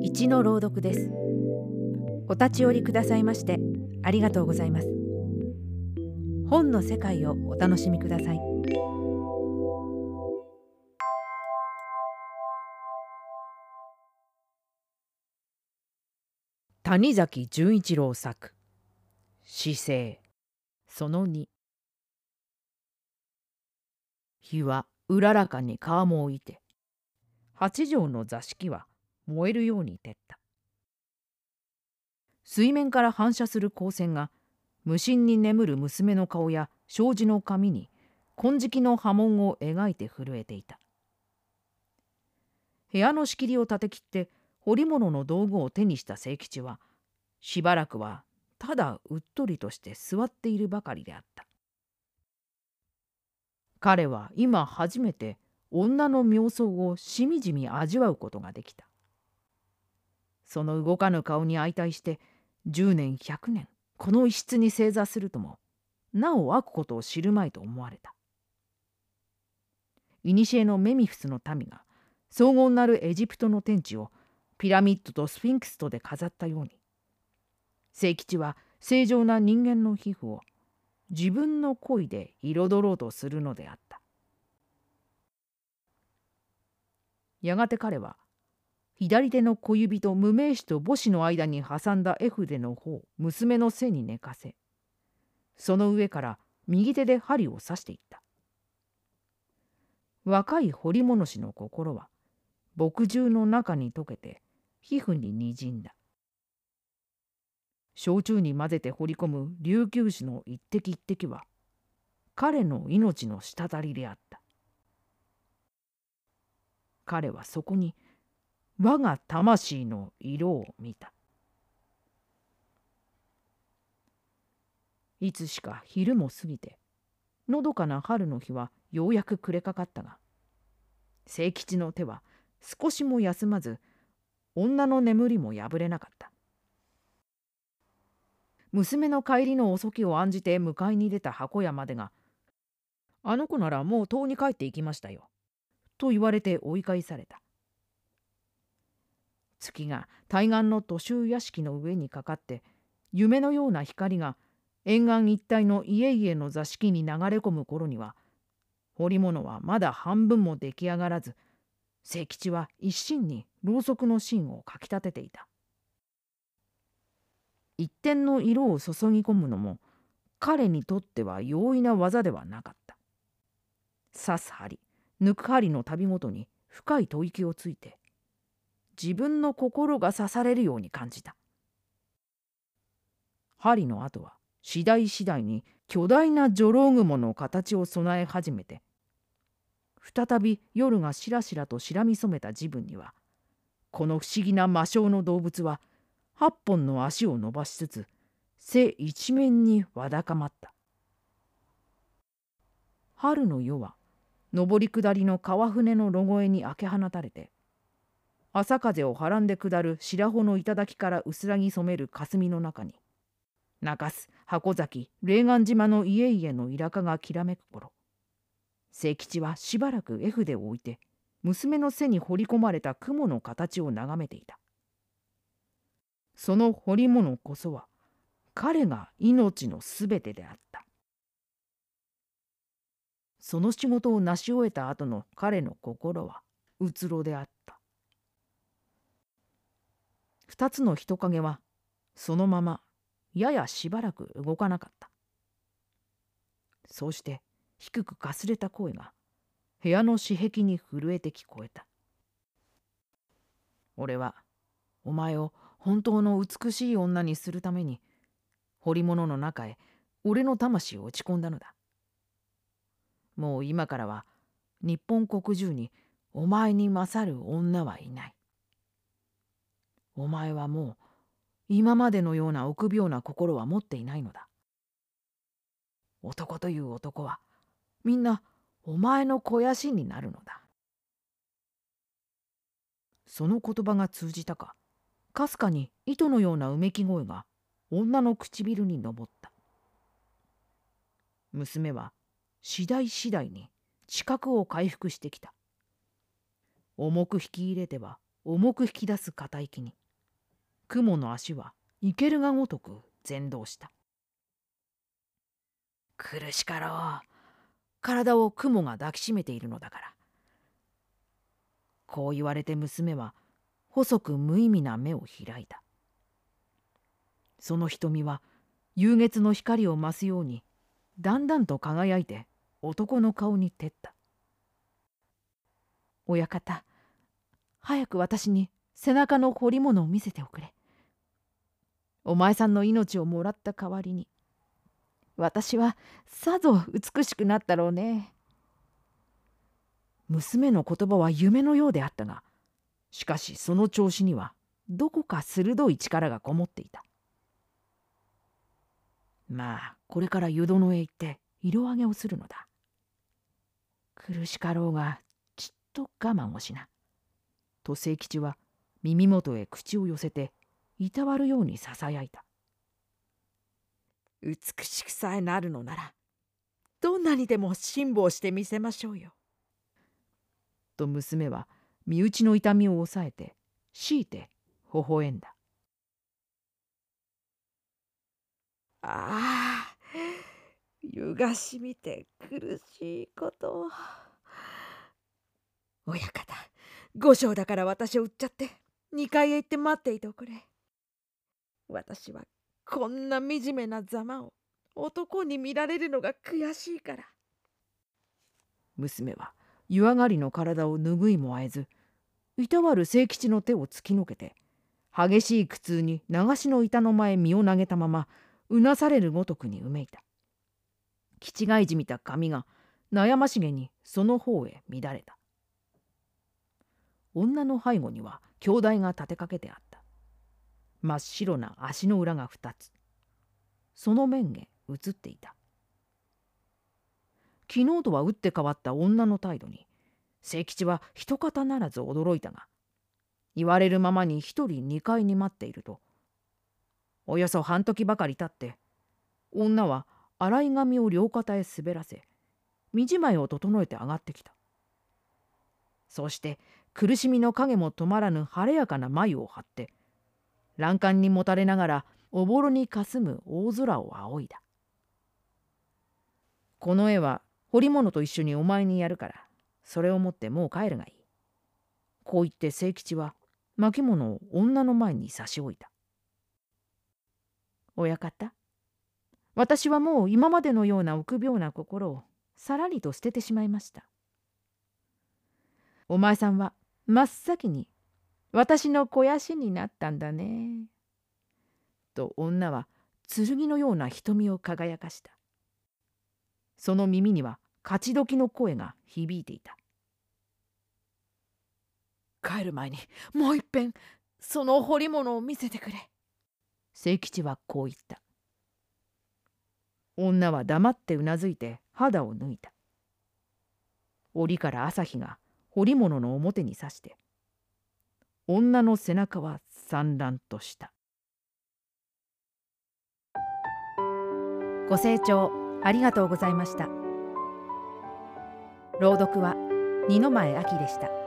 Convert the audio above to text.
一の朗読です。お立ち寄りくださいましてありがとうございます。本の世界をお楽しみください。谷崎潤一郎作姿勢その2日はうららかに川も置いて八畳の座敷は燃えるように照った。水面から反射する光線が無心に眠る娘の顔や障子の紙に金色の波紋を描いて震えていた。部屋の仕切りを立て切って織物の道具を手にした清吉はしばらくはただうっとりとして座っているばかりであった。彼は今初めて女の妙想をしみじみ味わうことができた。その動かぬ顔に相対して10年100年この一室に正座するともなお悪ことを知るまいと思われた。古のメミフスの民が荘厳なるエジプトの天地をピラミッドとスフィンクスとで飾ったように清吉は正常な人間の皮膚を自分の恋で彩ろうとするのであった。やがて彼は左手の小指と無名詞と母子の間に挟んだ絵筆の方娘の背に寝かせその上から右手で針を刺していった。若い彫り物師の心は墨汁の中に溶けて皮膚ににじんだ。焼酎に混ぜて彫り込む琉球紙の一滴一滴は彼の命の滴りであった。彼はそこに我が魂の色を見た。いつしか昼も過ぎてのどかな春の日はようやく暮れかかったが清吉の手は少しも休まず女の眠りも破れなかった。娘の帰りの遅きを案じて迎えに出た箱屋までが「あの子ならもう遠に帰っていきましたよ」と言われて追い返された。月が対岸の土州屋敷の上にかかって夢のような光が沿岸一帯の家々の座敷に流れ込む頃には織物はまだ半分も出来上がらず清吉は一心にろうそくの芯をかきたてていた。一点の色を注ぎ込むのも彼にとっては容易な技ではなかった。刺す針抜く針の度ごとに深い吐息をついて自分の心が刺されるように感じた。針の後は次第次第に巨大な女郎雲の形を備え始めて再び夜がしらしらとしらみ染めた自分にはこの不思議な魔性の動物は八本の足を伸ばしつつ背一面にわだかまった。春の夜は上り下りの川船のロゴに明け放たれて朝風をはらんで下る白穂の頂から薄らぎ染める霞の中に。中洲箱崎霊岩島の家々のイラカがきらめく頃。清吉はしばらく絵筆を置いて娘の背に彫り込まれた雲の形を眺めていた。その彫り物こそは彼が命のすべてであった。その仕事を成し終えた後の彼の心はうつろであった。二つの人影はそのままややしばらく動かなかった。そうして低くかすれた声が部屋の私壁に震えて聞こえた。俺はお前を本当の美しい女にするために彫り物の中へ俺の魂を打ち込んだのだ。もう今からは日本国中にお前に勝る女はいない。お前はもう今までのような臆病な心は持っていないのだ。男という男はみんなお前の肥やしになるのだ。その言葉が通じたかかすかに糸のようなうめき声が女の唇に上った。娘は次第次第に知覚を回復してきた。重く引き入れては重く引き出す肩息に。雲の足は生けるがごとく前動した。苦しかろう。体を雲が抱きしめているのだから。こう言われて娘は細く無意味な目を開いた。その瞳は夕月の光を増すようにだんだんと輝いて男の顔に照った。親方早く私に背中の彫り物を見せておくれ。お前さんの命をもらった代わりに。私はさぞ美しくなったろうね。娘の言葉は夢のようであったがしかしその調子にはどこか鋭い力がこもっていた。まあこれから湯殿へ行って色上げをするのだ。苦しかろうがちっと我慢をしな。と清吉は耳元へ口を寄せていたわるようにささやいた美しくさえなるのならどんなにでも辛抱してみせましょうよ。と娘は身内の痛みを抑えて強いて微笑んだ。ああ湯がしみて苦しいこと。親方五章だから私を売っちゃって2階へ行って待っていておくれ。私はこんな惨めなざまを男に見られるのが悔しいから。娘は湯上がりの体を拭いもあえずいたわる清吉の手を突きのけて激しい苦痛に流しの板の前身を投げたままうなされるごとくにうめいた。気違いじみた髪が悩ましげにその方へ乱れた。女の背後には兄弟が立てかけてあった。真っ白な足の裏が2つ。その面へ映っていた。昨日とは打って変わった女の態度に清吉は一方ならず驚いたが言われるままに一人2階に待っているとおよそ半時ばかり経って女は洗い髪を両肩へ滑らせ身じまいを整えて上がってきた。そして苦しみの影も止まらぬ晴れやかな眉を張って欄干にもたれながらおぼろにかすむ大空を仰いだ。この絵は彫り物と一緒にお前にやるからそれを持ってもう帰るがいい。こう言って清吉は巻物を女の前に差し置いた。親方私はもう今までのような臆病な心をさらりと捨ててしまいました。お前さんは真っ先に私の肥やしになったんだね。と女は剣のような瞳を輝かした。その耳には勝ち時の声が響いていた。帰る前にもういっぺんその彫り物を見せてくれ。清吉はこう言った。女は黙ってうなずいて肌を抜いた。檻から朝日が彫り物の表に刺して女の背中は散乱とした。ご清聴ありがとうございました。朗読は二の前秋でした。